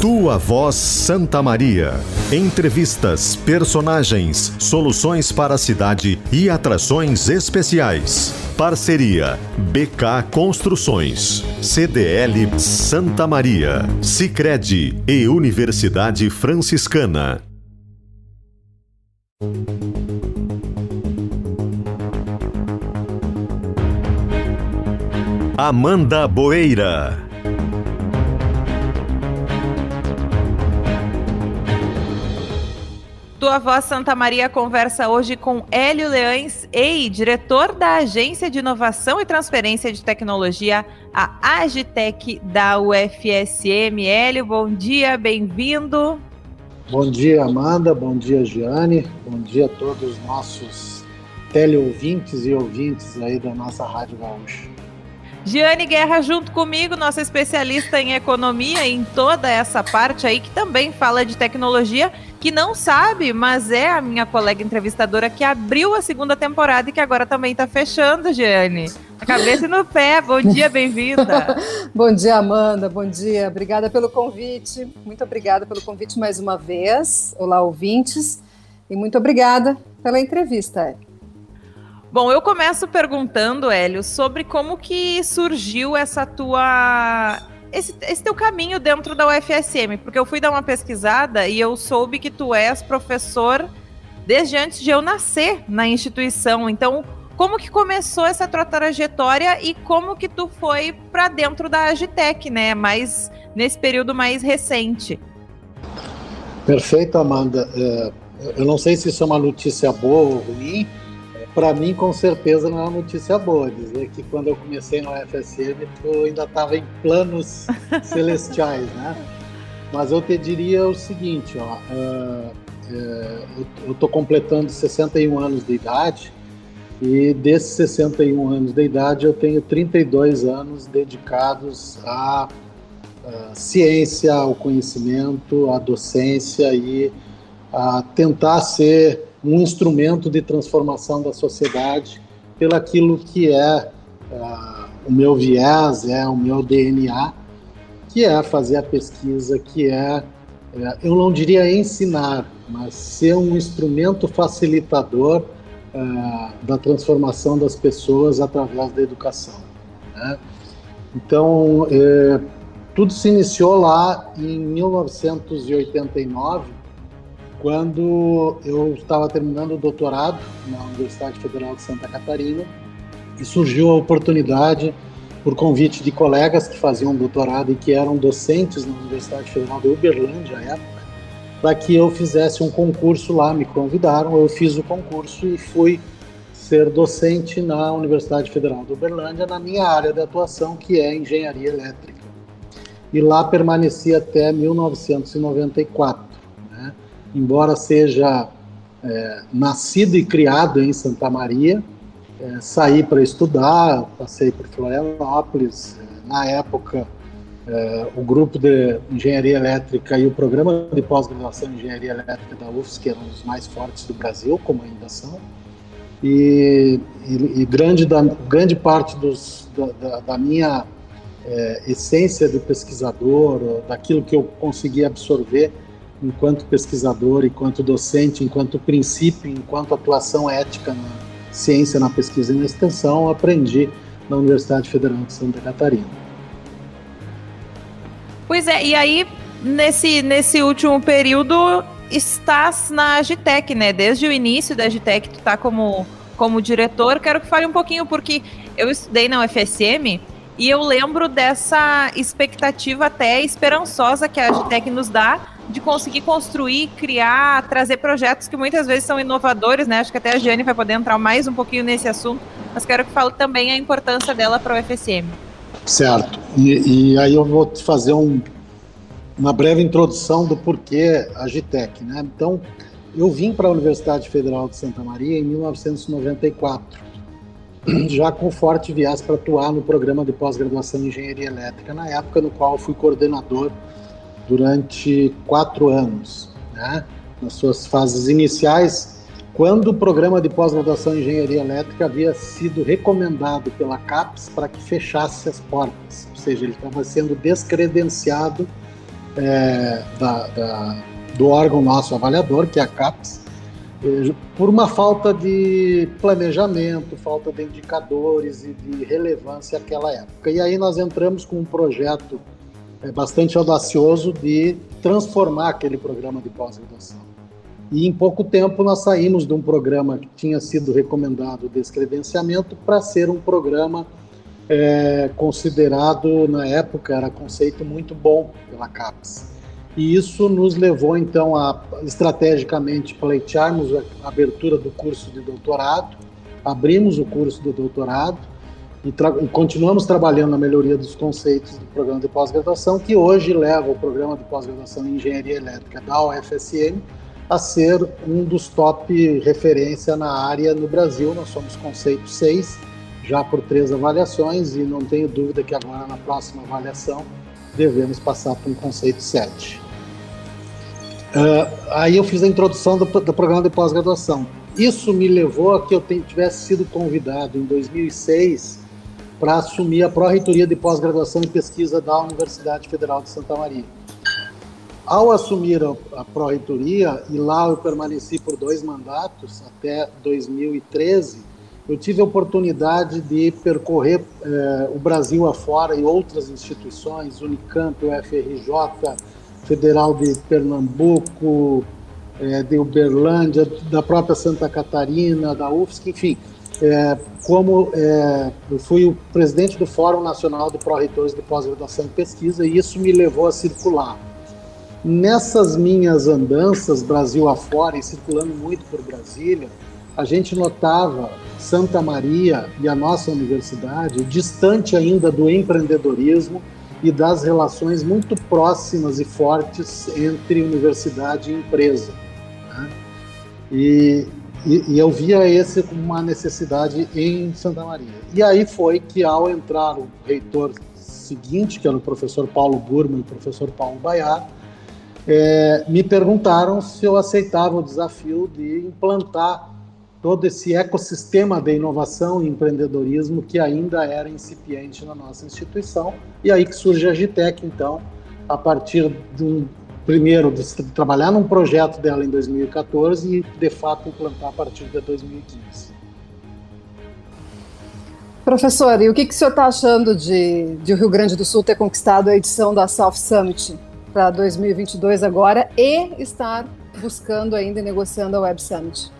Tua Voz Santa Maria. Entrevistas, personagens, soluções para a cidade e atrações especiais. Parceria BK Construções, CDL Santa Maria, Sicredi e Universidade Franciscana. Amanda Boeira. Tua Voz Santa Maria conversa hoje com Hélio Leães, EI, diretor da Agência de Inovação e Transferência de Tecnologia, a Agitec da UFSM. Hélio, bom dia, bem-vindo. Bom dia, Amanda, bom dia, Giane, bom dia a todos os nossos teleouvintes e ouvintes aí da nossa Rádio Gaúcha. Giane Guerra junto comigo, nossa especialista em economia em toda essa parte aí que também fala de tecnologia, que não sabe, mas é a minha colega entrevistadora que abriu a segunda temporada e que agora também está fechando, Giane. A cabeça e no pé. Bom dia, bem-vinda. bom dia, Amanda. Bom dia. Obrigada pelo convite. Muito obrigada pelo convite mais uma vez. Olá, ouvintes. E muito obrigada pela entrevista. Bom, eu começo perguntando, Hélio, sobre como que surgiu essa tua esse, esse, teu caminho dentro da UFSM, porque eu fui dar uma pesquisada e eu soube que tu és professor desde antes de eu nascer na instituição. Então, como que começou essa tua trajetória e como que tu foi para dentro da Agitec, né? Mais nesse período mais recente. Perfeito, Amanda. É, eu não sei se isso é uma notícia boa ou ruim, para mim, com certeza, não é uma notícia boa. Dizer que quando eu comecei no FSM, tu ainda estava em planos celestiais, né? Mas eu te diria o seguinte, ó, uh, uh, eu estou completando 61 anos de idade e desses 61 anos de idade eu tenho 32 anos dedicados à, à ciência, ao conhecimento, à docência e a tentar ser um instrumento de transformação da sociedade pelo aquilo que é uh, o meu viés, é o meu DNA, que é fazer a pesquisa, que é, é eu não diria ensinar, mas ser um instrumento facilitador uh, da transformação das pessoas através da educação. Né? Então, tudo se iniciou lá em 1989, quando eu estava terminando o doutorado na Universidade Federal de Santa Catarina e surgiu a oportunidade, por convite de colegas que faziam doutorado e que eram docentes na Universidade Federal de Uberlândia à época, para que eu fizesse um concurso lá. Me convidaram, eu fiz o concurso e fui ser docente na Universidade Federal de Uberlândia, na minha área de atuação, que é engenharia elétrica. E lá permaneci até 1994 embora seja é, nascido e criado em Santa Maria, é, saí para estudar, passei por Florianópolis. É, na época, é, o grupo de engenharia elétrica e o programa de pós-graduação em engenharia elétrica da UFSC eram os mais fortes do Brasil, como ainda são. E, e, e grande, da, grande parte dos, da, da, da minha é, essência de pesquisador, daquilo que eu consegui absorver enquanto pesquisador, enquanto docente, enquanto princípio, enquanto atuação ética na ciência, na pesquisa e na extensão, aprendi na Universidade Federal de Santa Catarina. Pois é, e aí, nesse, nesse último período, estás na Agitec, né? Desde o início da Agitec, tu está como, como diretor. Quero que fale um pouquinho, porque eu estudei na UFSM e eu lembro dessa expectativa até esperançosa que a Agitec nos dá de conseguir construir, criar, trazer projetos que muitas vezes são inovadores, né? Acho que até a Giane vai poder entrar mais um pouquinho nesse assunto, mas quero que fale também a importância dela para o FSM. Certo. E, e, aí eu vou te fazer um, uma breve introdução do porquê a Agitec, né? Então, eu vim para a Universidade Federal de Santa Maria em 1994, já com forte viés para atuar no programa de pós-graduação em Engenharia Elétrica, na época no qual fui coordenador durante quatro anos, né? nas suas fases iniciais, quando o programa de pós-graduação em engenharia elétrica havia sido recomendado pela CAPES para que fechasse as portas, ou seja, ele estava sendo descredenciado é, da, da, do órgão nosso avaliador, que é a CAPES, é, por uma falta de planejamento, falta de indicadores e de relevância naquela época. E aí nós entramos com um projeto é, bastante audacioso de transformar aquele programa de pós-graduação. E em pouco tempo nós saímos de um programa que tinha sido recomendado de credenciamento para ser um programa é, considerado, na época, era conceito muito bom pela CAPES. E isso nos levou, então, a estrategicamente pleitearmos a abertura do curso de doutorado, abrimos o curso de doutorado e, e continuamos trabalhando na melhoria dos conceitos do programa de pós-graduação, que hoje leva o programa de pós-graduação em Engenharia Elétrica da UFSM a ser um dos top referência na área no Brasil. Nós somos conceito 6, já por três avaliações, e não tenho dúvida que agora na próxima avaliação devemos passar para um conceito 7. Uh, ah, aí eu fiz a introdução do, do programa de pós-graduação. Isso me levou a que eu tivesse sido convidado em 2006 para assumir a Pró-Reitoria de Pós-Graduação e Pesquisa da Universidade Federal de Santa Maria. Ao assumir a, pró-reitoria, e lá eu permaneci por dois mandatos, até 2013, eu tive a oportunidade de percorrer eh, o Brasil afora e outras instituições, Unicamp, UFRJ, Federal de Pernambuco, eh, de Uberlândia, da própria Santa Catarina, da UFSC, enfim. Eh, como eu fui o presidente do Fórum Nacional de Pró-Reitores de Pós-Graduação e Pesquisa, e isso me levou a circular Nessas minhas andanças Brasil afora e circulando muito por Brasília, a gente notava Santa Maria e a nossa universidade distante ainda do empreendedorismo e das relações muito próximas e fortes entre universidade e empresa. Né? E, e, e, eu via esse como uma necessidade em Santa Maria. E aí foi que, ao entrar o reitor seguinte, que era o professor Paulo Burman e o professor Paulo Baiar, é, me perguntaram se eu aceitava o desafio de implantar todo esse ecossistema de inovação e empreendedorismo que ainda era incipiente na nossa instituição. E aí que surge a Agitec, então, a partir de um, primeiro de trabalhar num projeto dela em 2014 e de fato implantar a partir de 2015. Professor, e o que, que o senhor está achando de, de o Rio Grande do Sul ter conquistado a edição da South Summit? para 2022 agora e estar buscando ainda e negociando a Web Summit?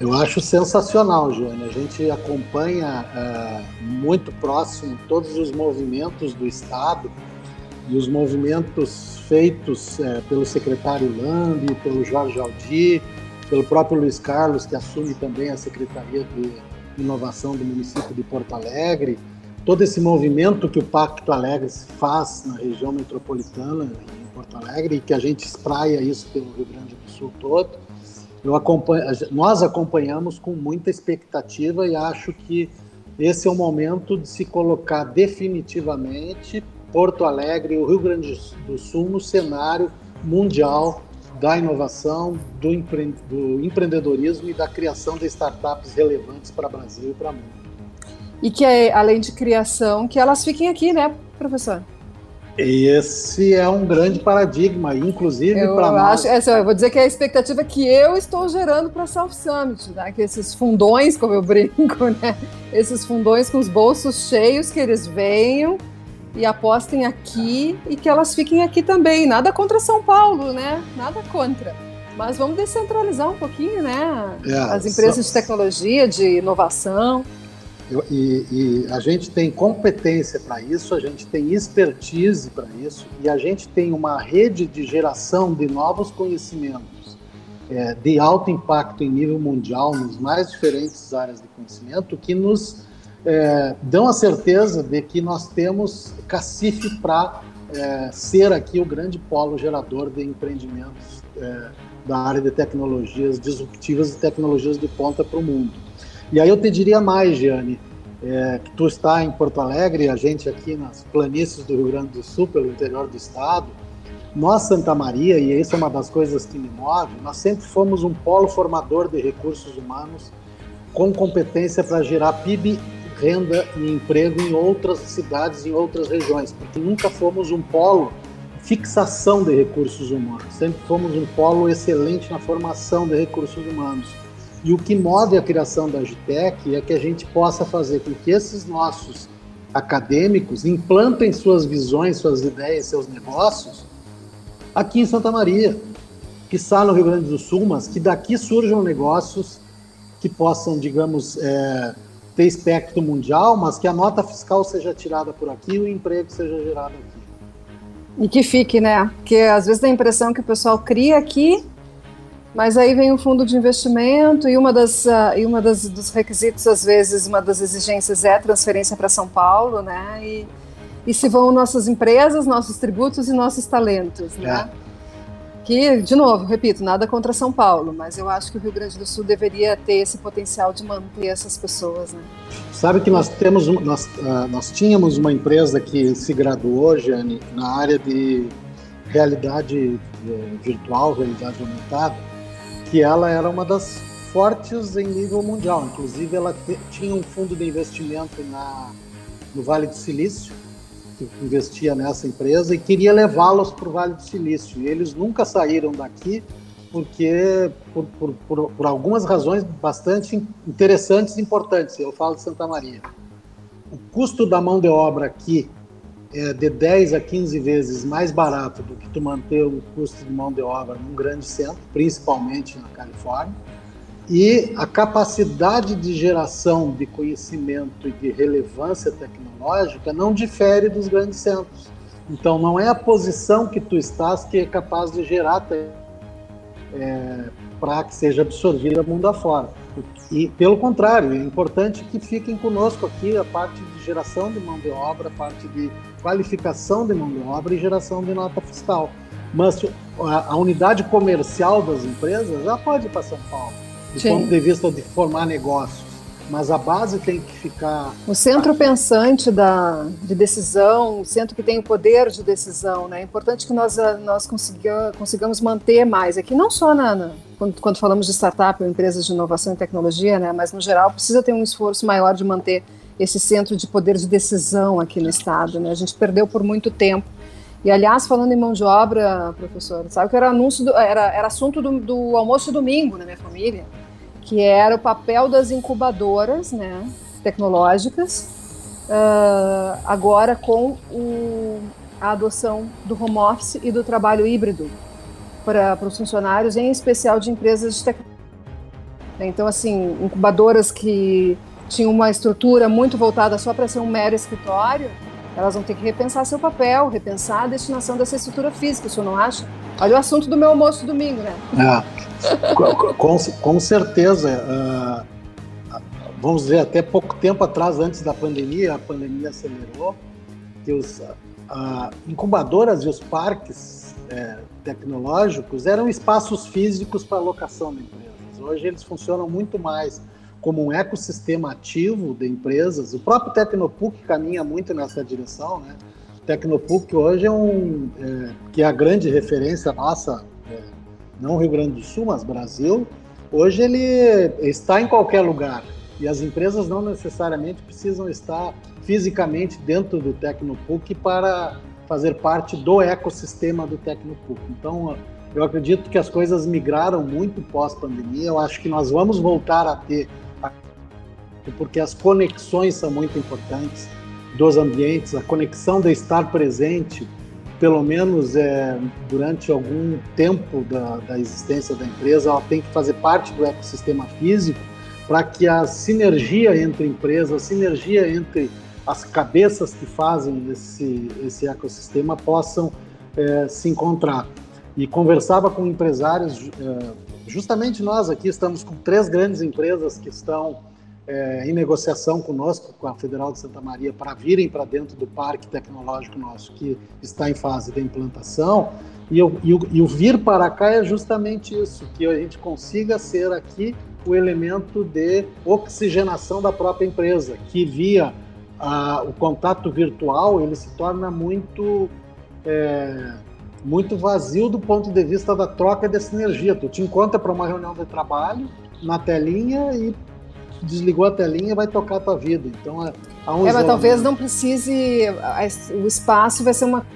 Eu acho sensacional, Joane. A gente acompanha é, muito próximo todos os movimentos do Estado e os movimentos feitos é, pelo secretário Lambi, pelo Jorge Aldi, pelo próprio Luiz Carlos, que assume também a Secretaria de Inovação do município de Porto Alegre. Todo esse movimento que o Pacto Alegre faz na região metropolitana, em Porto Alegre, e que a gente espraia isso pelo Rio Grande do Sul todo, nós acompanhamos com muita expectativa e acho que esse é o momento de se colocar definitivamente Porto Alegre e o Rio Grande do Sul no cenário mundial da inovação, do, empre do empreendedorismo e da criação de startups relevantes para o Brasil e para o mundo e que, é, além de criação, que elas fiquem aqui, né, professor? Esse é um grande paradigma, inclusive para nós. Acho, essa, eu vou dizer que é a expectativa que eu estou gerando para a South Summit, né? que esses fundões, como eu brinco, né? esses fundões com os bolsos cheios, que eles venham e apostem aqui e que elas fiquem aqui também. Nada contra São Paulo, né? Nada contra. Mas vamos descentralizar um pouquinho, né? É, As empresas de tecnologia, de inovação. E, e, a gente tem competência para isso, a gente tem expertise para isso e a gente tem uma rede de geração de novos conhecimentos é, de alto impacto em nível mundial nos mais diferentes áreas de conhecimento que nos é, dão a certeza de que nós temos cacife para é, ser aqui o grande polo gerador de empreendimentos é, da área de tecnologias disruptivas e tecnologias de ponta para o mundo. E aí eu te diria mais, Giane, é, que tu está em Porto Alegre, a gente aqui nas planícies do Rio Grande do Sul, pelo interior do estado, nós, Santa Maria, e isso é uma das coisas que me move, nós sempre fomos um polo formador de recursos humanos com competência para gerar PIB, renda e emprego em outras cidades, em outras regiões, porque nunca fomos um polo fixação de recursos humanos. Sempre fomos um polo excelente na formação de recursos humanos. E o que move a criação da Agitec é que a gente possa fazer com que esses nossos acadêmicos implantem suas visões, suas ideias, seus negócios aqui em Santa Maria, que está no Rio Grande do Sul, mas que daqui surjam negócios que possam, digamos, é, ter espectro mundial, mas que a nota fiscal seja tirada por aqui e o emprego seja gerado aqui. E que fique, né? Porque às vezes dá a impressão que o pessoal cria aqui, mas aí vem o fundo de investimento e uma das uh, e uma das dos requisitos às vezes uma das exigências é transferência para São Paulo, né? E, e se vão nossas empresas, nossos tributos e nossos talentos, né? Que, de novo, repito, nada contra São Paulo, mas eu acho que o Rio Grande do Sul deveria ter esse potencial de manter essas pessoas. Né? Sabe que nós temos, nós, uh, nós tínhamos uma empresa que se graduou, Jane, na área de realidade eh, virtual, realidade aumentada, que ela era uma das fortes em nível mundial. Inclusive, ela tinha um fundo de investimento na, no Vale do Silício, investia nessa empresa e queria levá-los para o Vale do Silício. E eles nunca saíram daqui porque por, por, por, por, algumas razões bastante interessantes e importantes. Eu falo de Santa Maria. O custo da mão de obra aqui é de 10 a 15 vezes mais barato do que tu manter o custo de mão de obra num grande centro, principalmente na Califórnia e a capacidade de geração de conhecimento e de relevância tecnológica não difere dos grandes centros. Então, não é a posição que tu estás que é capaz de gerar é, para que seja absorvida mundo afora. E, pelo contrário, é importante que fiquem conosco aqui a parte de geração de mão de obra, a parte de qualificação de mão de obra e geração de nota fiscal. Mas a, a unidade comercial das empresas já pode ir para São Paulo do Sim. ponto de vista de formar negócios. Mas a base tem que ficar. O centro aqui. pensante da, de decisão, o centro que tem o poder de decisão, né? É importante que nós, ah, nós consiga, consigamos manter mais. Aqui, não só na, na quando, quando, falamos de startup ou empresas de inovação e tecnologia, né? Mas no geral, precisa ter um esforço maior de manter esse centro de poder de decisão aqui no Estado, né? A gente perdeu por muito tempo. E, aliás, falando em mão de obra, professor, sabe que era anúncio, do, era, era assunto do, do almoço domingo na minha família que era o papel das incubadoras né, tecnológicas, uh, agora com o, a adoção do home office e do trabalho híbrido para os funcionários, em especial de empresas de tecnologia. Então, assim, incubadoras que tinham uma estrutura muito voltada só para ser um mero escritório, elas vão ter que repensar seu papel, repensar a destinação dessa estrutura física, o senhor não acha? Olha o assunto do meu almoço domingo, né? É, com, com certeza. Uh, vamos dizer, até pouco tempo atrás, antes da pandemia, a pandemia acelerou, que os uh, incubadoras e os parques uh, tecnológicos eram espaços físicos para alocação de empresas. Hoje eles funcionam muito mais como um ecossistema ativo de empresas. O próprio Tecnopuc caminha muito nessa direção, né? Tecnopuc hoje é um é, que é a grande referência nossa, é, não Rio Grande do Sul, mas Brasil. Hoje ele está em qualquer lugar e as empresas não necessariamente precisam estar fisicamente dentro do Tecnopuc para fazer parte do ecossistema do Tecnopuc. Então, eu acredito que as coisas migraram muito pós-pandemia. Eu acho que nós vamos voltar a ter porque as conexões são muito importantes dos ambientes, a conexão de estar presente, pelo menos é, durante algum tempo da, da existência da empresa, ela tem que fazer parte do ecossistema físico para que a sinergia entre empresas, a sinergia entre as cabeças que fazem esse, esse ecossistema possam é, se encontrar. E conversava com empresários, é, justamente nós aqui estamos com três grandes empresas que estão é, em negociação conosco, com a Federal de Santa Maria, para virem para dentro do parque tecnológico nosso, que está em fase de implantação. E, eu, e, o, e o vir para cá é justamente isso, que a gente consiga ser aqui o elemento de oxigenação da própria empresa, que via a, o contato virtual ele se torna muito é, muito vazio do ponto de vista da troca dessa energia. Tu te encontra para uma reunião de trabalho na telinha e desligou a telinha, vai tocar a tua vida. Então, há uns é, mas talvez não precise. O espaço vai ser uma,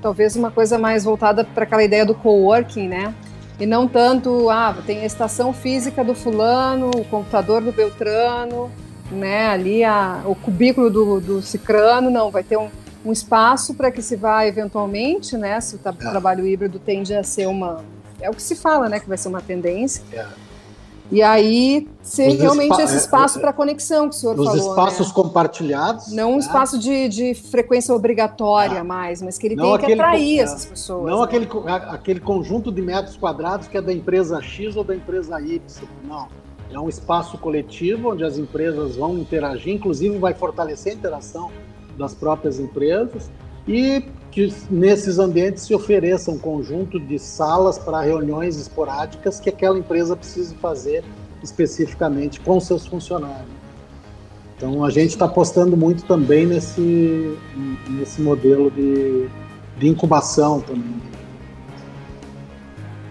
talvez uma coisa mais voltada para aquela ideia do coworking, né? E não tanto, ah, tem a estação física do fulano, o computador do Beltrano, né? Ali a, o cubículo do, do Cicrano, não, vai ter um, um espaço para que se vá eventualmente, né? Se o é. trabalho híbrido tende a ser uma. É o que se fala, né? Que vai ser uma tendência. É e aí ser realmente esse é, espaço é, para conexão que o senhor os falou. Os espaços né? compartilhados. Não um né? espaço de, de frequência obrigatória ah. mais, mas que ele tem que atrair essas pessoas. Não né? aquele, aquele conjunto de metros quadrados que é da empresa X ou da empresa Y. Não. É um espaço coletivo onde as empresas vão interagir, inclusive vai fortalecer a interação das próprias empresas e que nesses ambientes se ofereça um conjunto de salas para reuniões esporádicas que aquela empresa precise fazer especificamente com seus funcionários. Então a gente está apostando muito também nesse, nesse modelo de, de incubação também.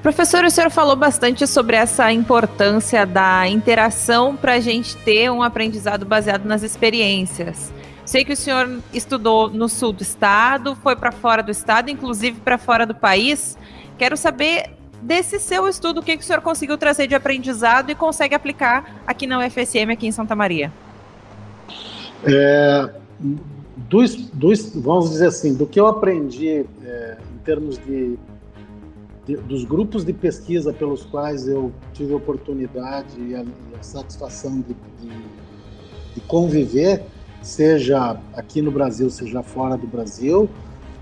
Professor, o senhor falou bastante sobre essa importância da interação para a gente ter um aprendizado baseado nas experiências. Sei que o senhor estudou no sul do estado, foi para fora do estado, inclusive para fora do país. Quero saber desse seu estudo, o que, que o senhor conseguiu trazer de aprendizado e consegue aplicar aqui na UFSM, aqui em Santa Maria. É, vamos dizer assim, do que eu aprendi é, em termos de, de, dos grupos de pesquisa pelos quais eu tive a oportunidade e a, e a satisfação de, de, de conviver, seja aqui no Brasil, seja fora do Brasil,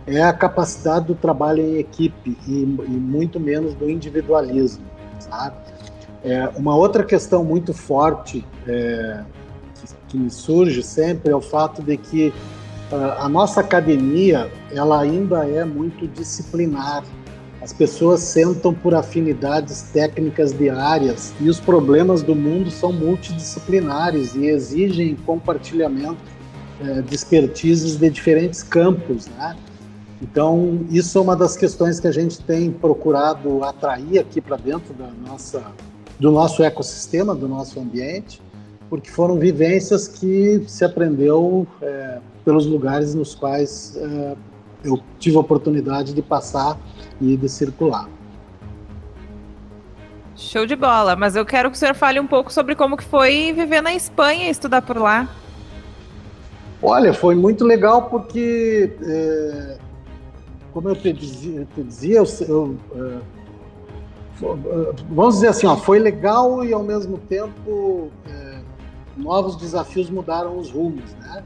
é a capacidade do trabalho em equipe e, e muito menos do individualismo, sabe? É, uma outra questão muito forte é, que, que, me surge sempre é o fato de que uh, a nossa academia ela ainda é muito disciplinar. As pessoas sentam por afinidades técnicas diárias e os problemas do mundo são multidisciplinares e exigem compartilhamento é, de expertises de diferentes campos, né? Então, isso é uma das questões que a gente tem procurado atrair aqui para dentro da nossa, do nosso ecossistema, do nosso ambiente, porque foram vivências que se aprendeu é, pelos lugares nos quais é, eu tive a oportunidade de passar e de circular. Show de bola, mas eu quero que o senhor fale um pouco sobre como que foi viver na Espanha e estudar por lá. Olha, foi muito legal porque, é, como eu te dizia, te dizia eu, eu, é, vamos dizer assim, ó, foi legal e ao mesmo tempo é, novos desafios mudaram os rumos, né?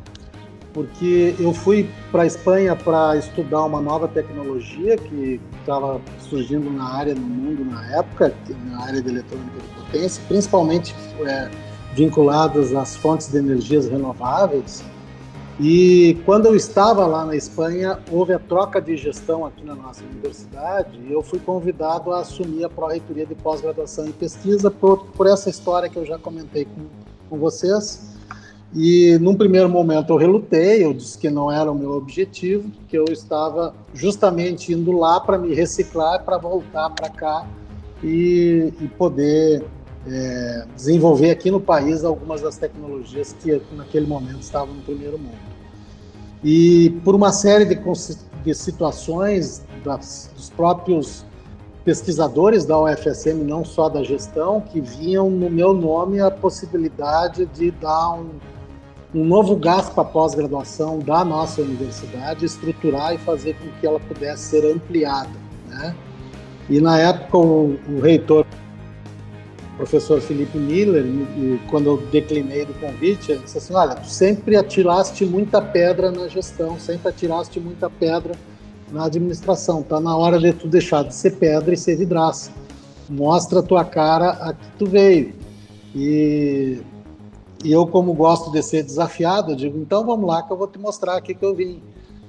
Porque eu fui para a Espanha para estudar uma nova tecnologia que estava surgindo na área no mundo na época, na área de eletrônica de potência, principalmente é, vinculadas às fontes de energias renováveis e quando eu estava lá na Espanha, houve a troca de gestão aqui na nossa universidade e eu fui convidado a assumir a Pró-Reitoria de Pós-Graduação em Pesquisa por, por essa história que eu já comentei com, com vocês. E num primeiro momento eu relutei, eu disse que não era o meu objetivo, que eu estava justamente indo lá para me reciclar, para voltar para cá e, e poder é, desenvolver aqui no país algumas das tecnologias que naquele momento estavam no primeiro mundo. E por uma série de, de situações das, dos próprios pesquisadores da UFSM, não só da gestão, que viam no meu nome a possibilidade de dar um, um novo gás para a pós-graduação da nossa universidade, estruturar e fazer com que ela pudesse ser ampliada. Né? E na época o, o reitor professor Felipe Miller, quando eu declinei do convite, ele disse assim: Olha, tu sempre atiraste muita pedra na gestão, sempre atiraste muita pedra na administração. Tá na hora de tu deixar de ser pedra e ser vidraça. Mostra a tua cara a que tu veio. E, e eu, como gosto de ser desafiado, eu digo: então vamos lá que eu vou te mostrar aqui que eu vim.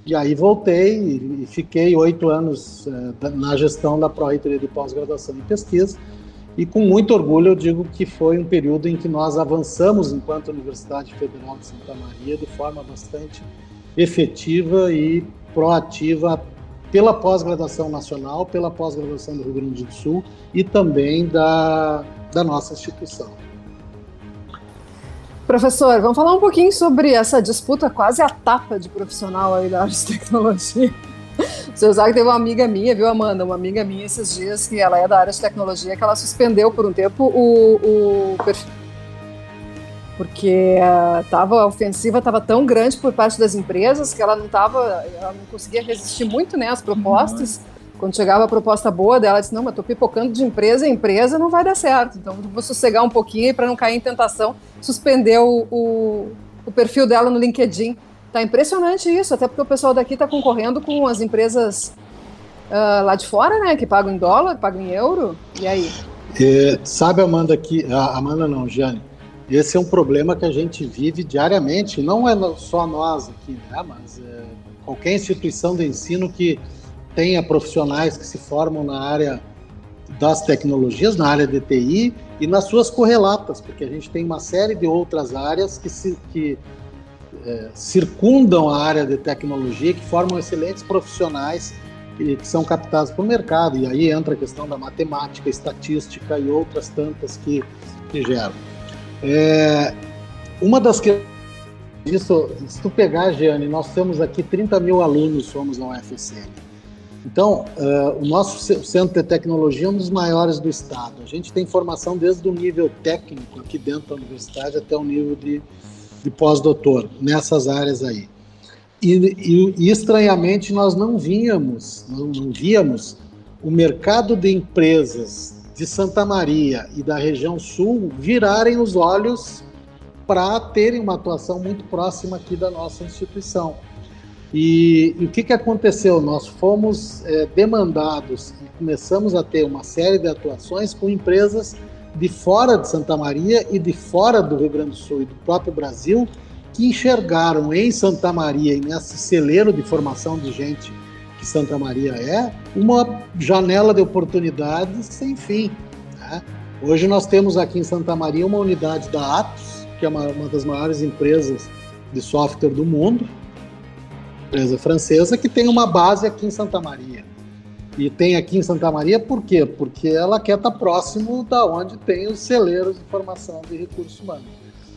E aí voltei e, fiquei oito anos eh, na gestão da Pró-Reitoria de Pós-Graduação e Pesquisa e com muito orgulho eu digo que foi um período em que nós avançamos enquanto Universidade Federal de Santa Maria de forma bastante efetiva e proativa pela pós-graduação nacional, pela pós-graduação do Rio Grande do Sul e também da, da nossa instituição. Professor, vamos falar um pouquinho sobre essa disputa quase a tapa de profissional aí da área de tecnologia. Você sabe que teve uma amiga minha, viu, Amanda? Uma amiga minha esses dias, que ela é da área de tecnologia, que ela suspendeu por um tempo o, o perfil. Porque uh, tava, a ofensiva estava tão grande por parte das empresas que ela não tava, ela não conseguia resistir muito né, às propostas. Uhum. Quando chegava a proposta boa dela, ela disse: Não, mas estou pipocando de empresa em empresa, não vai dar certo. Então vou sossegar um pouquinho para não cair em tentação. Suspendeu o, o perfil dela no LinkedIn Tá impressionante isso, até porque o pessoal daqui está concorrendo com as empresas uh, lá de fora, né? Que pagam em dólar, pagam em euro. E aí? É, sabe, Amanda, que. Ah, Amanda não, Jane. Esse é um problema que a gente vive diariamente. Não é só nós aqui, né? Mas é, qualquer instituição de ensino que tenha profissionais que se formam na área das tecnologias, na área de TI e nas suas correlatas, porque a gente tem uma série de outras áreas que, se, que é, circundam a área de tecnologia, que formam excelentes profissionais que, que são captados para o mercado. E aí entra a questão da matemática, estatística e outras tantas que, que geram. É, uma das que isso, se tu pegar, Giane, nós temos aqui 30 mil alunos, somos na UFSM. Então, uh, o nosso centro de tecnologia é um dos maiores do estado. A gente tem formação desde o nível técnico aqui dentro da universidade até o nível de de pós-doutor nessas áreas aí. E, e, e, estranhamente nós não víamos, não, não víamos o mercado de empresas de Santa Maria e da região sul virarem os olhos para terem uma atuação muito próxima aqui da nossa instituição. E, e o que, que aconteceu? Nós fomos é, demandados e começamos a ter uma série de atuações com empresas de fora de Santa Maria e de fora do Rio Grande do Sul e do próprio Brasil que enxergaram em Santa Maria e nesse celeiro de formação de gente que Santa Maria é, uma janela de oportunidades sem fim. Né? Hoje nós temos aqui em Santa Maria uma unidade da Atos, que é uma, uma das maiores empresas de software do mundo, empresa francesa, que tem uma base aqui em Santa Maria. E tem aqui em Santa Maria por quê? Porque ela quer estar próximo da onde tem os celeiros de formação de recursos humanos.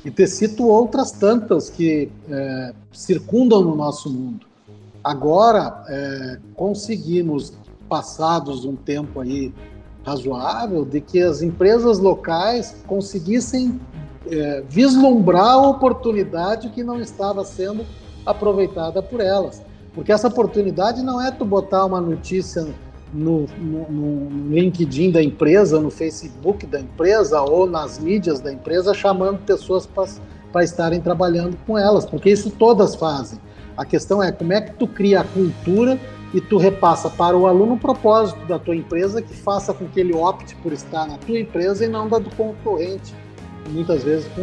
E te cito outras tantas que é, circundam no nosso mundo. Agora, é, conseguimos, passados um tempo aí razoável, de que as empresas locais conseguissem é, vislumbrar a oportunidade que não estava sendo aproveitada por elas. Porque essa oportunidade não é tu botar uma notícia no, no, no, LinkedIn da empresa, no Facebook da empresa ou nas mídias da empresa, chamando pessoas para estarem trabalhando com elas, porque isso todas fazem. A questão é como é que tu cria a cultura e tu repassa para o aluno o propósito da tua empresa que faça com que ele opte por estar na tua empresa e não da do concorrente. Muitas vezes com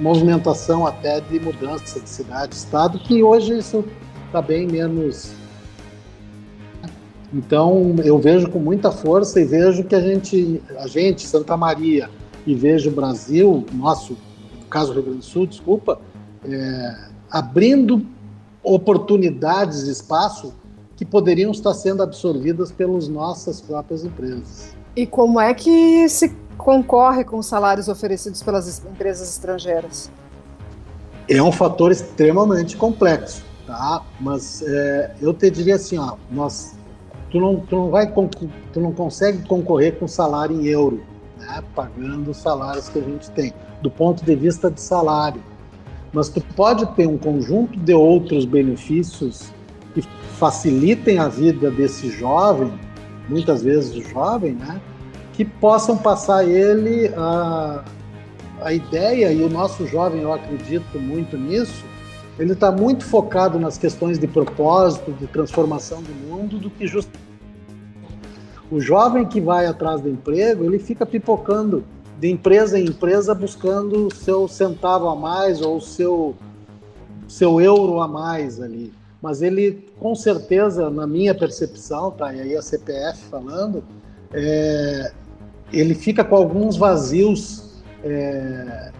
movimentação até de mudança de cidade, estado, que hoje isso está bem menos então, eu vejo com muita força e vejo que a gente, a gente, Santa Maria, e vejo o Brasil, nosso, no caso Rio Grande do Sul, desculpa, é, abrindo oportunidades, espaço que poderiam estar sendo absorvidas pelas nossas próprias empresas. E como é que se concorre com os salários oferecidos pelas empresas estrangeiras? É um fator extremamente complexo, tá? Mas é, eu te diria assim, ó, nós tu não, tu não vai tu não consegue concorrer com salário em euro, né? pagando os salários que a gente tem, do ponto de vista de salário. Mas tu pode ter um conjunto de outros benefícios que facilitem a vida desse jovem, muitas vezes jovem, né? que possam passar ele a, a ideia, e o nosso jovem, eu acredito muito nisso, ele está muito focado nas questões de propósito, de transformação do mundo, do que justamente o jovem que vai atrás do emprego, ele fica pipocando de empresa em empresa buscando o seu centavo a mais ou o seu, seu euro a mais ali. Mas ele, com certeza, na minha percepção, tá? E aí a CPF falando, é, ele fica com alguns vazios é,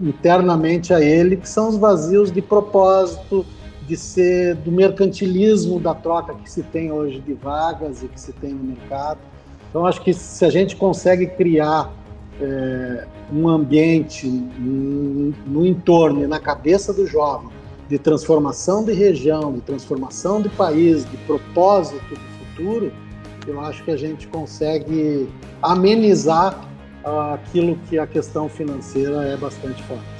internamente a ele, que são os vazios de propósito, de ser do mercantilismo da troca que se tem hoje de vagas e que se tem no mercado. Então, acho que se a gente consegue criar é, um ambiente no, no entorno e na cabeça do jovem de transformação de região, de transformação de país, de propósito de futuro, eu acho que a gente consegue amenizar aquilo que a questão financeira é bastante forte.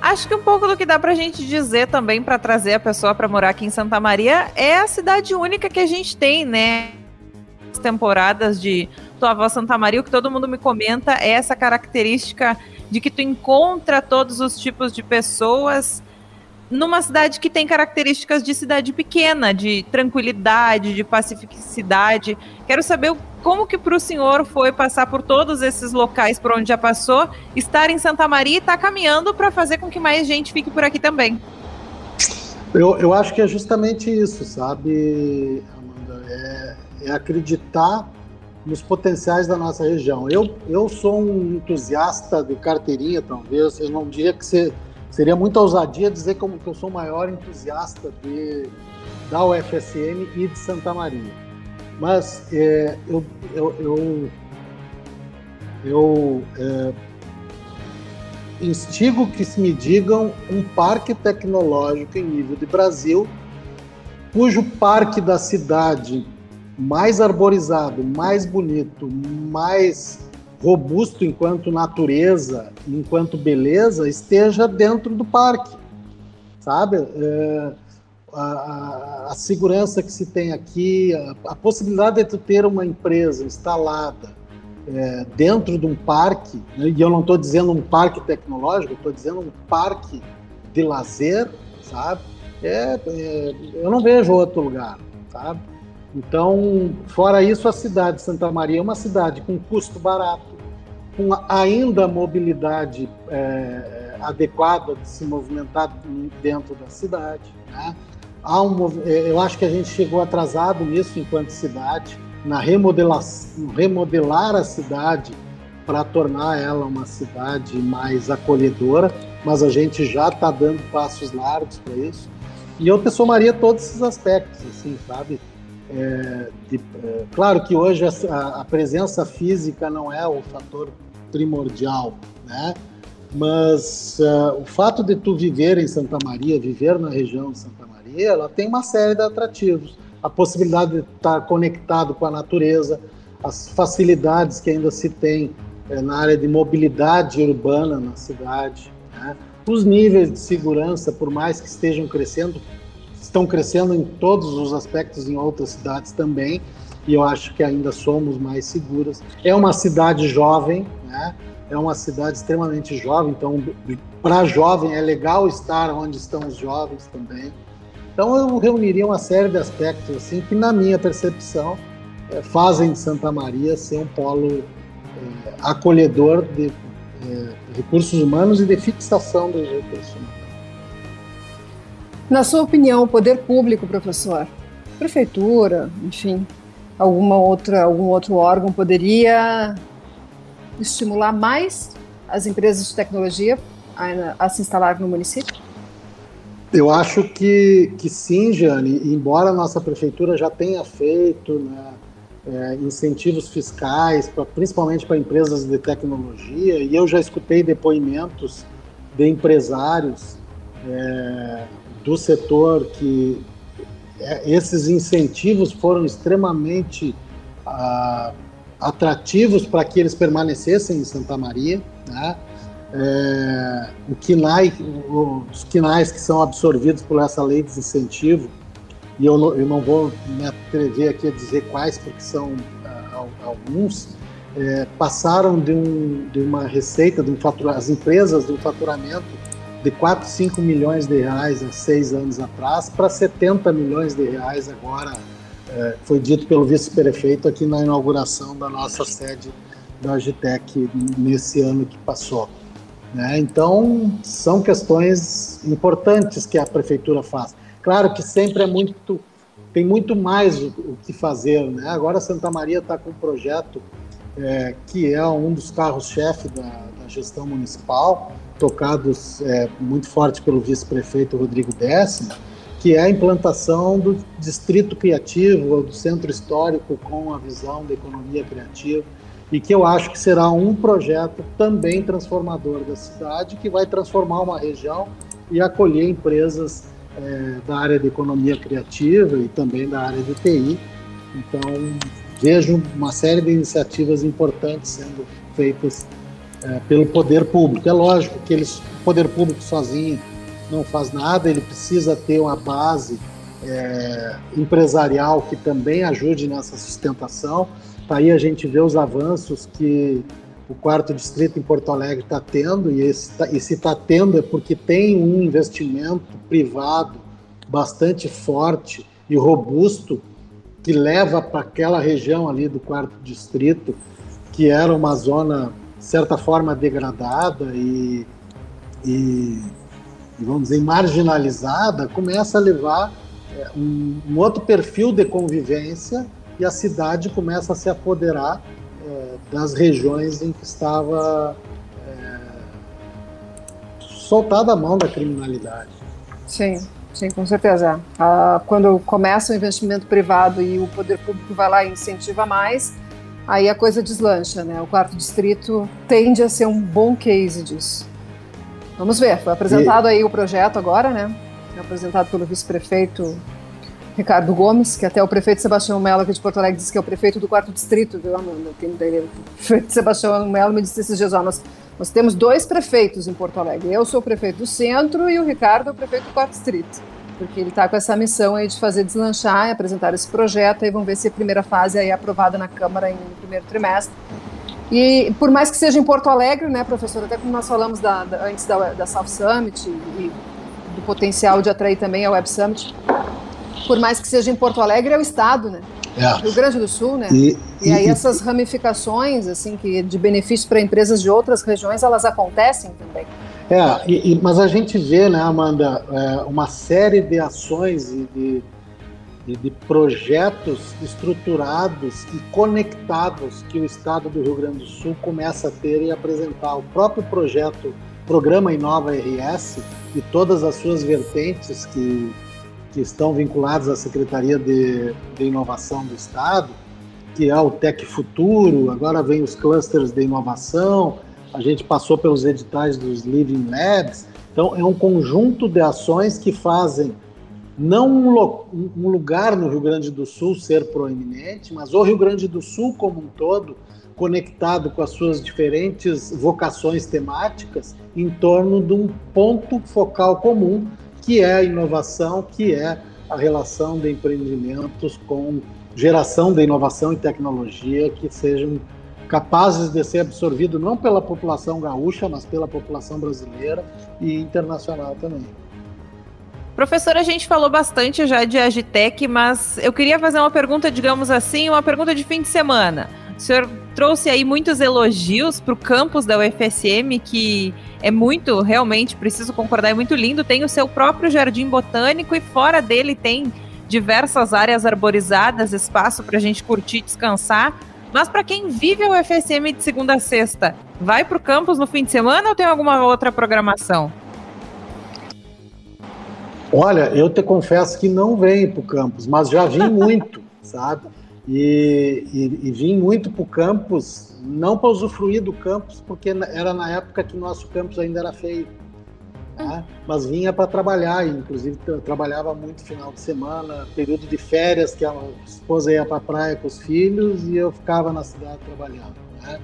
Acho que um pouco do que dá para a gente dizer também para trazer a pessoa para morar aqui em Santa Maria é a cidade única que a gente tem, né? Temporadas de Tua Avó Santa Maria, o que todo mundo me comenta é essa característica de que tu encontra todos os tipos de pessoas numa cidade que tem características de cidade pequena, de tranquilidade, de pacificidade. Quero saber como que para o senhor foi passar por todos esses locais por onde já passou, estar em Santa Maria e estar tá caminhando para fazer com que mais gente fique por aqui também. Eu, eu acho que é justamente isso, sabe, Amanda? É, é acreditar nos potenciais da nossa região. Eu, eu sou um entusiasta de carteirinha, talvez. Eu não diria que você Seria muita ousadia dizer como que eu sou o maior entusiasta de, da UFSM e de Santa Maria. Mas é, eu, eu, eu, eu é, instigo que se me digam um parque tecnológico em nível de Brasil, cujo parque da cidade mais arborizado, mais bonito, mais robusto enquanto natureza, enquanto beleza, esteja dentro do parque, sabe? É, a, a, segurança que se tem aqui, a, a, possibilidade de tu ter uma empresa instalada é, dentro de um parque, né? e eu não estou dizendo um parque tecnológico, estou dizendo um parque de lazer, sabe? É, é, eu não vejo outro lugar, sabe? Então, fora isso, a cidade de Santa Maria é uma cidade com custo barato, com ainda mobilidade é, adequada de se movimentar dentro da cidade. Né? Há um, é, eu acho que a gente chegou atrasado nisso enquanto cidade, na remodelar, remodelar a cidade para tornar ela uma cidade mais acolhedora, mas a gente já está dando passos largos para isso. E eu pessoaria todos esses aspectos, assim, sabe? É, de, é, claro que hoje a, a, presença física não é o fator primordial, né? Mas uh, o fato de tu viver em Santa Maria, viver na região de Santa Maria, ela tem uma série de atrativos. A possibilidade de estar conectado com a natureza, as facilidades que ainda se tem é, na área de mobilidade urbana na cidade, né? os níveis de segurança, por mais que estejam crescendo, estão crescendo em todos os aspectos em outras cidades também, e eu acho que ainda somos mais seguras. É uma cidade jovem, né? É uma cidade extremamente jovem, então para jovem é legal estar onde estão os jovens também. Então eu reuniria uma série de aspectos assim que na minha percepção é, fazem de Santa Maria ser um polo é, acolhedor de é, recursos humanos e de fixação dos recursos humanos. Na sua opinião, o poder público, professor, prefeitura, enfim, alguma outra, algum outro órgão poderia estimular mais as empresas de tecnologia a, a se instalar no município? Eu acho que, que sim, Jane, embora a nossa prefeitura já tenha feito né, é, incentivos fiscais, pra, principalmente para empresas de tecnologia, e eu já escutei depoimentos de empresários é, do setor que é, esses incentivos foram extremamente ah, atrativos para que eles permanecessem em Santa Maria. Né? É, o KINAI, os KINAIs que são absorvidos por essa lei de incentivo, e eu não, eu não vou me atrever aqui a dizer quais, porque são ah, alguns, é, passaram de, um, de, uma receita, de um fatura, as empresas de um faturamento de 4, 5 milhões de reais há seis anos atrás para 70 milhões de reais agora, é, foi dito pelo vice-prefeito aqui na inauguração da nossa sede da Agitec nesse ano que passou. Né? Então, são questões importantes que a prefeitura faz. Claro que sempre é muito, tem muito mais o, o que fazer. Né? Agora, Santa Maria está com um projeto é, que é um dos carros-chefe da, da gestão municipal, tocados é, muito forte pelo vice-prefeito Rodrigo Décimo, que é a implantação do distrito criativo, do centro histórico com a visão da economia criativa. e que eu acho que será um projeto também transformador da cidade, que vai transformar uma região e acolher empresas é, da área de economia criativa e também da área de TI. Então, vejo uma série de iniciativas importantes sendo feitas é, pelo poder público. É lógico que eles, o poder público sozinho não faz nada, ele precisa ter uma base é, empresarial que também ajude nessa sustentação. Tá aí a gente vê os avanços que o quarto distrito em Porto Alegre está tendo, e, esse, tá, e se está tendo é porque tem um investimento privado bastante forte e robusto que leva para aquela região ali do quarto distrito, que era uma zona, certa forma, degradada e, e vamos dizer, marginalizada, começa a levar é, um, um, outro perfil de convivência e a cidade começa a se apoderar é, das regiões em que estava é, soltada a mão da criminalidade. Sim, sim, com certeza. Ah, quando começa o investimento privado e o poder público vai lá e incentiva mais, aí a coisa deslancha, né? O quarto distrito tende a ser um bom case disso. Vamos ver, foi apresentado e... aí o projeto agora, né? Foi apresentado pelo vice-prefeito Ricardo Gomes, que até o prefeito Sebastião Mello aqui de Porto Alegre disse que é o prefeito do quarto distrito, viu, Amanda? O dele, o prefeito Sebastião Mello me disse esses dias, ó, nós, nós temos dois prefeitos em Porto Alegre. Eu sou o prefeito do centro e o Ricardo é o prefeito do quarto distrito. Porque ele está com essa missão aí de fazer deslanchar e apresentar esse projeto, e vamos ver se a primeira fase aí é aprovada na Câmara em primeiro trimestre. E por mais que seja em Porto Alegre, né, professor, até como nós falamos da, da, antes da, da South Summit e do potencial de atrair também a Web Summit, por mais que seja em Porto Alegre, é o estado, né? É. Rio Grande do Sul, né? E, e, e aí essas ramificações, assim, que de benefício para empresas de outras regiões, elas acontecem também. É, e, mas a gente vê, né, Amanda, é, uma série de ações e de e de projetos estruturados e conectados que o Estado do Rio Grande do Sul começa a ter e apresentar. O próprio projeto Programa Inova RS e todas as suas vertentes que, que estão vinculadas à Secretaria de, de Inovação do Estado, que é o Tec Futuro, agora vem os clusters de inovação, a gente passou pelos editais dos Living Labs. Então, é um conjunto de ações que fazem não um, um, lugar no Rio Grande do Sul ser proeminente, mas o Rio Grande do Sul como um todo, conectado com as suas diferentes vocações temáticas, em torno de um ponto focal comum, que é a inovação, que é a relação de empreendimentos com geração de inovação e tecnologia que sejam capazes de ser absorvidos não pela população gaúcha, mas pela população brasileira e internacional também. Professora, a gente falou bastante já de Agitec, mas eu queria fazer uma pergunta, digamos assim, uma pergunta de fim de semana. O senhor trouxe aí muitos elogios para o campus da UFSM, que é muito, realmente, preciso concordar, é muito lindo. Tem o seu próprio jardim botânico e fora dele tem diversas áreas arborizadas, espaço para a gente curtir, descansar. Mas para quem vive a UFSM de segunda a sexta, vai para o campus no fim de semana ou tem alguma outra programação? Olha, eu te confesso que não venho para o campus, mas já vim muito, sabe? E, e, e, vim muito para o campus, não para usufruir do campus, porque era na época que nosso campus ainda era feio. Né? Mas vinha para trabalhar, inclusive trabalhava muito final de semana, período de férias, que a esposa ia para a praia com os filhos e eu ficava na cidade trabalhando. Né?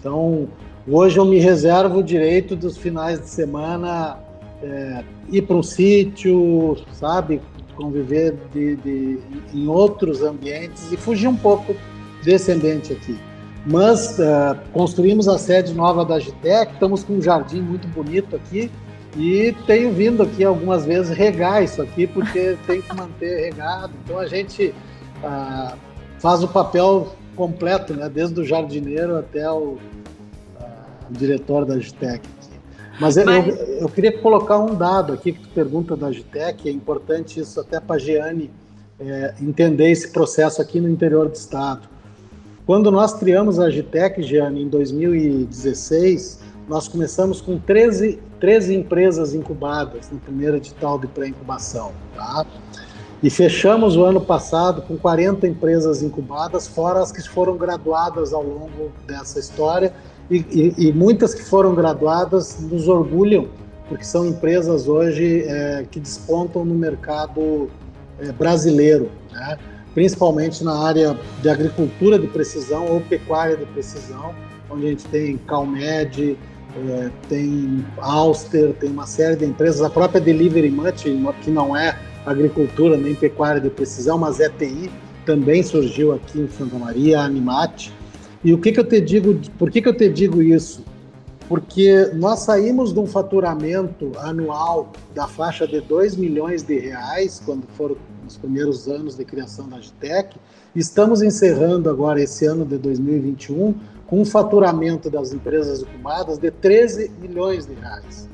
Então, hoje eu me reservo o direito dos finais de semana é, ir para um sítio, sabe, conviver de, de, em outros ambientes e fugir um pouco desse ambiente aqui. Mas uh, construímos a sede nova da Agitec, estamos com um jardim muito bonito aqui e tenho vindo aqui algumas vezes regar isso aqui, porque tem que manter regado. Então a gente uh, faz o papel completo, né? desde o jardineiro até o, uh, o diretor da Agitec. Mas, Mas... Eu, eu, queria colocar um dado aqui que tu pergunta da Agitec, é importante isso até para a Giane é, entender esse processo aqui no interior do estado. Quando nós criamos a Agitec, Giane, em 2016, nós começamos com 13, 13 empresas incubadas no primeiro edital de pré-incubação. Tá? E fechamos o ano passado com 40 empresas incubadas, fora as que foram graduadas ao longo dessa história. E, e, e muitas que foram graduadas nos orgulham, porque são empresas hoje é, que despontam no mercado é, brasileiro, né? principalmente na área de agricultura de precisão ou pecuária de precisão, onde a gente tem Calmed, é, tem Auster, tem uma série de empresas, a própria Delivery Much, que não é agricultura nem pecuária de precisão, mas é TI, também surgiu aqui em Santa Maria, a Animate. E o que, que eu te digo, por que, que eu te digo isso? Porque nós saímos de um faturamento anual da faixa de 2 milhões de reais, quando foram os primeiros anos de criação da Agitec, estamos encerrando agora esse ano de 2021 com um faturamento das empresas incubadas de 13 milhões de reais.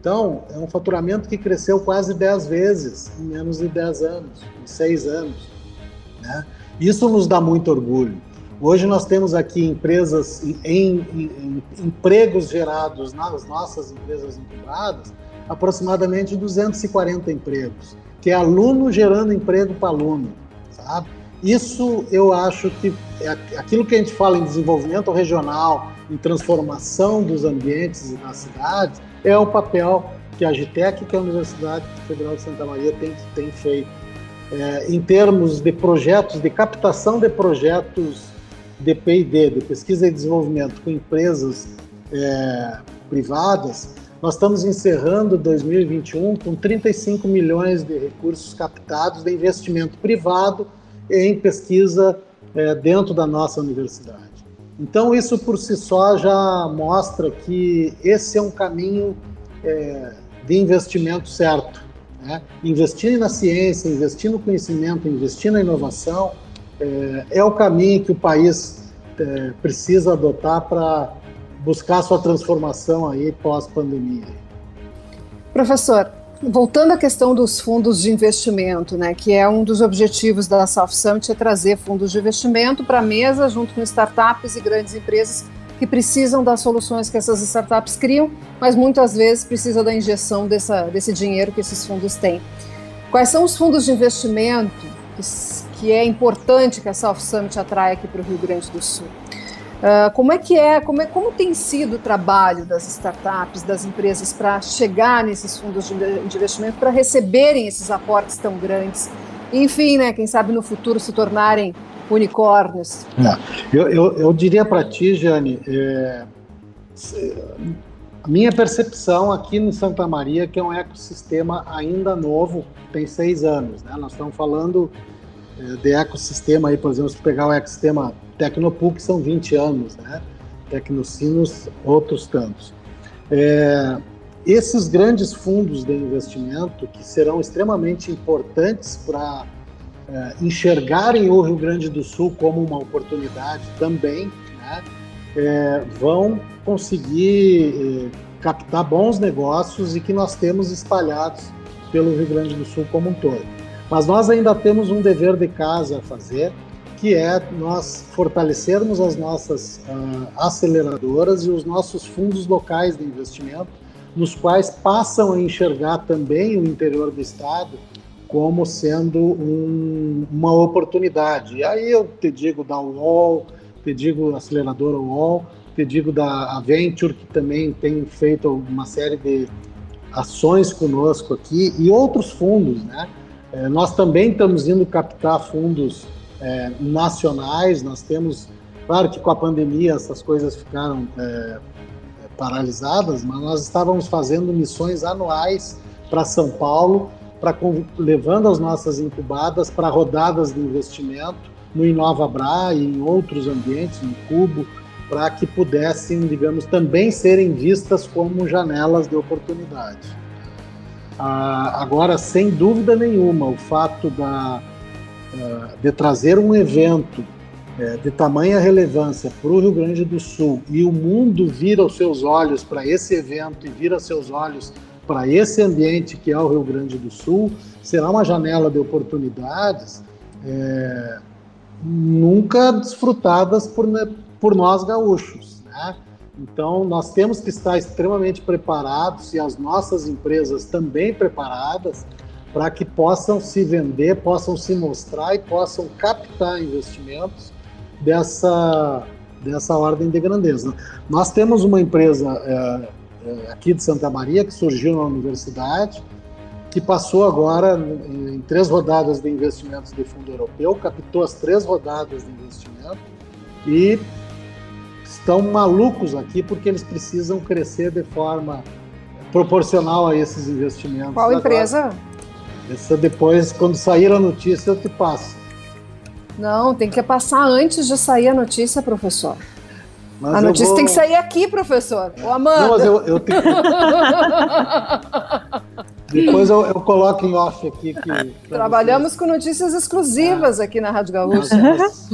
Então, é um faturamento que cresceu quase 10 vezes em menos de 10 anos, em 6 anos. Né? Isso nos dá muito orgulho. Hoje nós temos aqui empresas em, em, em empregos gerados nas nossas empresas incubadas, aproximadamente 240 empregos, que é aluno gerando emprego para aluno, sabe? Isso eu acho que é aquilo que a gente fala em desenvolvimento regional, em transformação dos ambientes e das cidades, é o papel que a Agitec, que é a Universidade Federal de Santa Maria, tem, tem feito. É, em termos de projetos, de captação de projetos de P&D, de pesquisa e desenvolvimento com empresas é, privadas, nós estamos encerrando 2021 com 35 milhões de recursos captados de investimento privado em pesquisa é, dentro da nossa universidade. Então, isso por si só já mostra que esse é um caminho é, de investimento certo. Né? Investir na ciência, investir no conhecimento, investir na inovação é, é o caminho que o país é, precisa adotar para buscar sua transformação aí pós-pandemia. Professor, Voltando à questão dos fundos de investimento, né, que é um dos objetivos da South Summit, é trazer fundos de investimento para a mesa junto com startups e grandes empresas que precisam das soluções que essas startups criam, mas muitas vezes precisa da injeção dessa, desse dinheiro que esses fundos têm. Quais são os fundos de investimento que, que é importante que a South Summit atraia aqui para o Rio Grande do Sul? Uh, como é que é, como, é, como tem sido o trabalho das startups, das empresas para chegar nesses fundos de, investimento, para receberem esses aportes tão grandes? Enfim, né, quem sabe no futuro se tornarem unicórnios. É, eu, eu, eu, diria para ti, Jane, é, a minha percepção aqui em Santa Maria que é um ecossistema ainda novo, tem seis anos. Né? Nós estamos falando é, de ecossistema aí, por exemplo, se pegar o ecossistema Tecnopuc são 20 anos, né? Tecnocinos, outros tantos. É, esses grandes fundos de investimento, que serão extremamente importantes para é, enxergarem o Rio Grande do Sul como uma oportunidade também, né? é, vão conseguir é, captar bons negócios e que nós temos espalhados pelo Rio Grande do Sul como um todo. Mas nós ainda temos um dever de casa a fazer, que é nós fortalecermos as nossas uh, aceleradoras e os nossos fundos locais de investimento, nos quais passam a enxergar também o interior do Estado como sendo um, uma oportunidade. E aí eu te digo da UOL, te digo aceleradora UOL, te digo da Venture, que também tem feito uma série de ações conosco aqui, e outros fundos, né? É, nós também estamos indo captar fundos é, nacionais. Nós temos, claro que com a pandemia essas coisas ficaram é, paralisadas, mas nós estávamos fazendo missões anuais para São Paulo, para levando as nossas incubadas para rodadas de investimento no Inova Bra e em outros ambientes, no Cubo, para que pudessem, digamos, também serem vistas como janelas de oportunidade. Ah, agora, sem dúvida nenhuma, o fato da, eh, de trazer um evento é, de tamanha relevância para o Rio Grande do Sul e o mundo vira os seus olhos para esse evento e vira seus olhos para esse ambiente que é o Rio Grande do Sul, será uma janela de oportunidades é, nunca desfrutadas por, né, por nós gaúchos. Né? Então, nós temos que estar extremamente preparados e as nossas empresas também preparadas para que possam se vender, possam se mostrar e possam captar investimentos dessa, dessa ordem de grandeza. Nós temos uma empresa é, é, aqui de Santa Maria que surgiu na universidade, que passou agora em três rodadas de investimentos de fundo europeu, captou as três rodadas de investimento e estão malucos aqui porque eles precisam crescer de forma proporcional a esses investimentos. Qual agora. empresa? Essa depois, quando sair a notícia, eu te passo. Não, tem que passar antes de sair a notícia, professor. Mas a notícia vou... tem que sair aqui, professor. O Amanda. Não, mas eu, eu tenho... Depois eu, eu, coloco em off aqui. Que, Trabalhamos vocês. com notícias exclusivas ah. aqui na Rádio Gaúcha.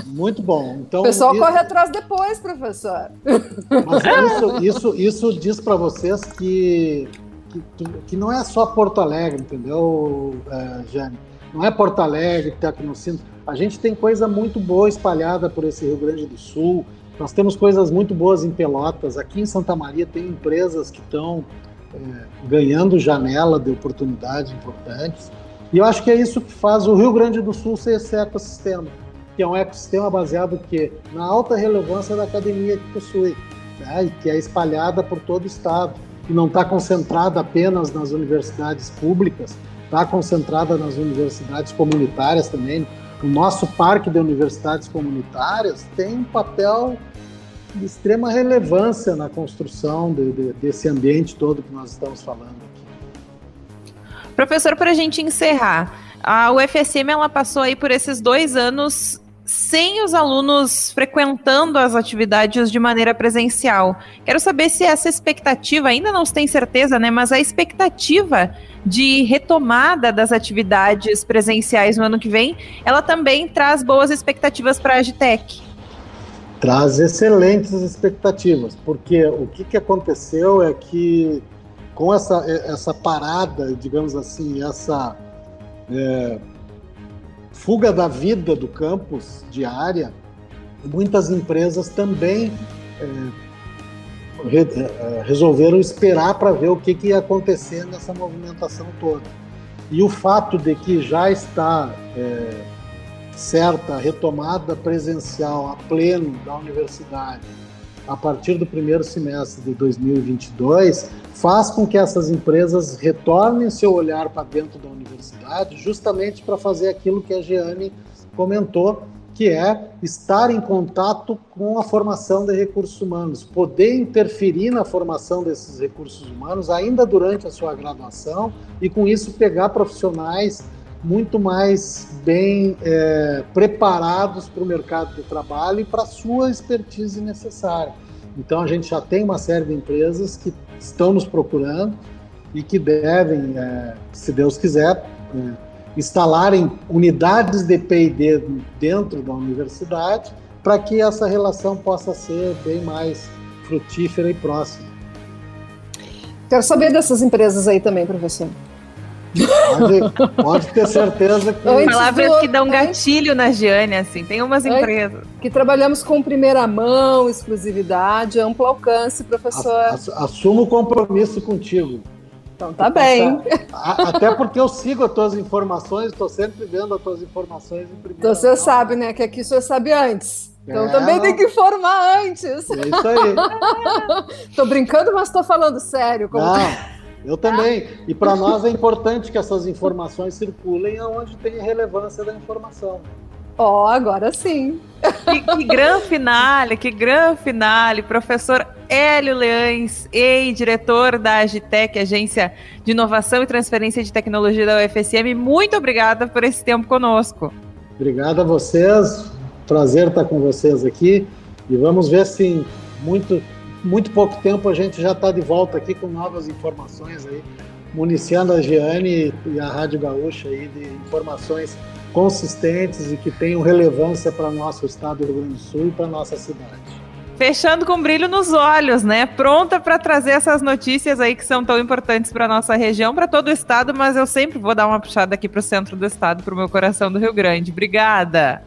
Muito bom. Então, o pessoal isso... corre atrás depois, professor. Mas isso, isso, isso diz para vocês que, que, que, não é só Porto Alegre, entendeu, é, Jane? Não é Porto Alegre, Tecnocentro. A gente tem coisa muito boa espalhada por esse Rio Grande do Sul. Nós temos coisas muito boas em Pelotas. Aqui em Santa Maria tem empresas que estão é, ganhando janela de oportunidades importantes. E eu acho que é isso que faz o Rio Grande do Sul ser esse ecossistema, que é um ecossistema baseado que na alta relevância da academia que possui, né, e que é espalhada por todo o estado, e não está concentrada apenas nas universidades públicas, está concentrada nas universidades comunitárias também. O nosso parque de universidades comunitárias tem um papel de extrema relevância na construção de, de, desse ambiente todo que nós estamos falando aqui. Professor, para a gente encerrar, a UFSM ela passou aí por esses dois anos sem os alunos frequentando as atividades de maneira presencial. Quero saber se essa expectativa, ainda não se tem certeza, né, mas a expectativa de retomada das atividades presenciais no ano que vem, ela também traz boas expectativas para a Agitec traz excelentes expectativas, porque o que, que aconteceu é que com essa, essa parada, digamos assim, essa é, fuga da vida do campus diária, muitas empresas também é, re, é, resolveram esperar para ver o que, que ia acontecer nessa movimentação toda. E o fato de que já está é, certa retomada presencial a pleno da universidade a partir do primeiro semestre de 2022 faz com que essas empresas retornem seu olhar para dentro da universidade, justamente para fazer aquilo que a Jeane comentou, que é estar em contato com a formação de recursos humanos, poder interferir na formação desses recursos humanos ainda durante a sua graduação e com isso pegar profissionais muito mais bem é, preparados para o mercado de trabalho e para a sua expertise necessária. Então, a gente já tem uma série de empresas que estão nos procurando e que devem, é, se Deus quiser, é, instalarem unidades de P&D dentro da universidade para que essa relação possa ser bem mais frutífera e próxima. Quero saber dessas empresas aí também, professor. Pode, pode ter certeza que. Antes Palavras do... que dão gatilho na Giane, assim. Tem umas empresas. Que trabalhamos com primeira mão, exclusividade, amplo alcance, professor. Assumo o compromisso contigo. Então tá bem. Até porque eu sigo as tuas informações, estou sempre vendo as tuas informações em primeira Então você mão. sabe, né? Que aqui o senhor sabe antes. Então é, também tem que informar antes. É isso aí. tô brincando, mas tô falando sério. Como... Não. Eu também. E para nós é importante que essas informações circulem aonde tem relevância da informação. Ó, oh, agora sim. Que, que gran finale, que gran finale. Professor Hélio Leães, ex-diretor da Agitec, Agência de Inovação e Transferência de Tecnologia da UFSM, muito obrigada por esse tempo conosco. Obrigado a vocês. Prazer estar com vocês aqui. E vamos ver se muito muito pouco tempo a gente já está de volta aqui com novas informações aí, municiando a Giane e a Rádio Gaúcha aí de informações consistentes e que tenham relevância para nosso estado do Rio Grande do Sul e para nossa cidade. Fechando com brilho nos olhos, né? Pronta para trazer essas notícias aí que são tão importantes para nossa região, para todo o estado, mas eu sempre vou dar uma puxada aqui para o centro do estado, para o meu coração do Rio Grande. Obrigada.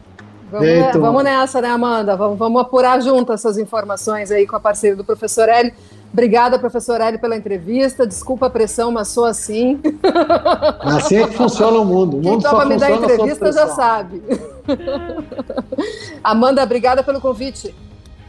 Vamos, vamos nessa, né, Amanda? Vamos, vamos apurar junto essas informações aí com a parceria do professor Hélio. Obrigada, professor Hélio, pela entrevista. Desculpa a pressão, mas sou assim. Assim é que funciona o mundo. O mundo Quem só me dar entrevista já sabe. Amanda, obrigada pelo convite.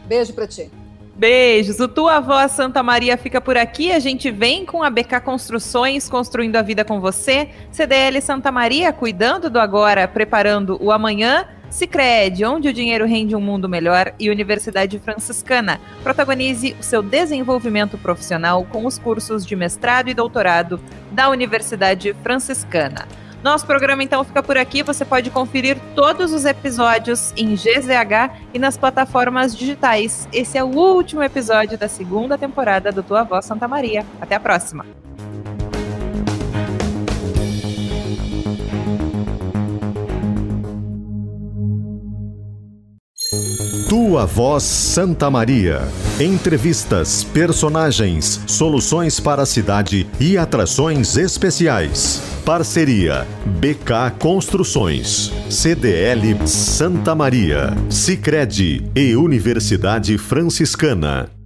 Beijo pra ti. Beijos. O Tua Voz Santa Maria fica por aqui. A gente vem com a BK Construções, construindo a vida com você. CDL Santa Maria, cuidando do agora, preparando o amanhã. Cicred, onde o dinheiro rende um mundo melhor. E Universidade Franciscana. Protagonize o seu desenvolvimento profissional com os cursos de mestrado e doutorado da Universidade Franciscana. Nosso programa então fica por aqui. Você pode conferir todos os episódios em GZH e nas plataformas digitais. Esse é o último episódio da segunda temporada do Tua Voz Santa Maria. Até a próxima. Tua Voz Santa Maria. Entrevistas, personagens, soluções para a cidade e atrações especiais. Parceria BK Construções, CDL Santa Maria, Sicredi e Universidade Franciscana.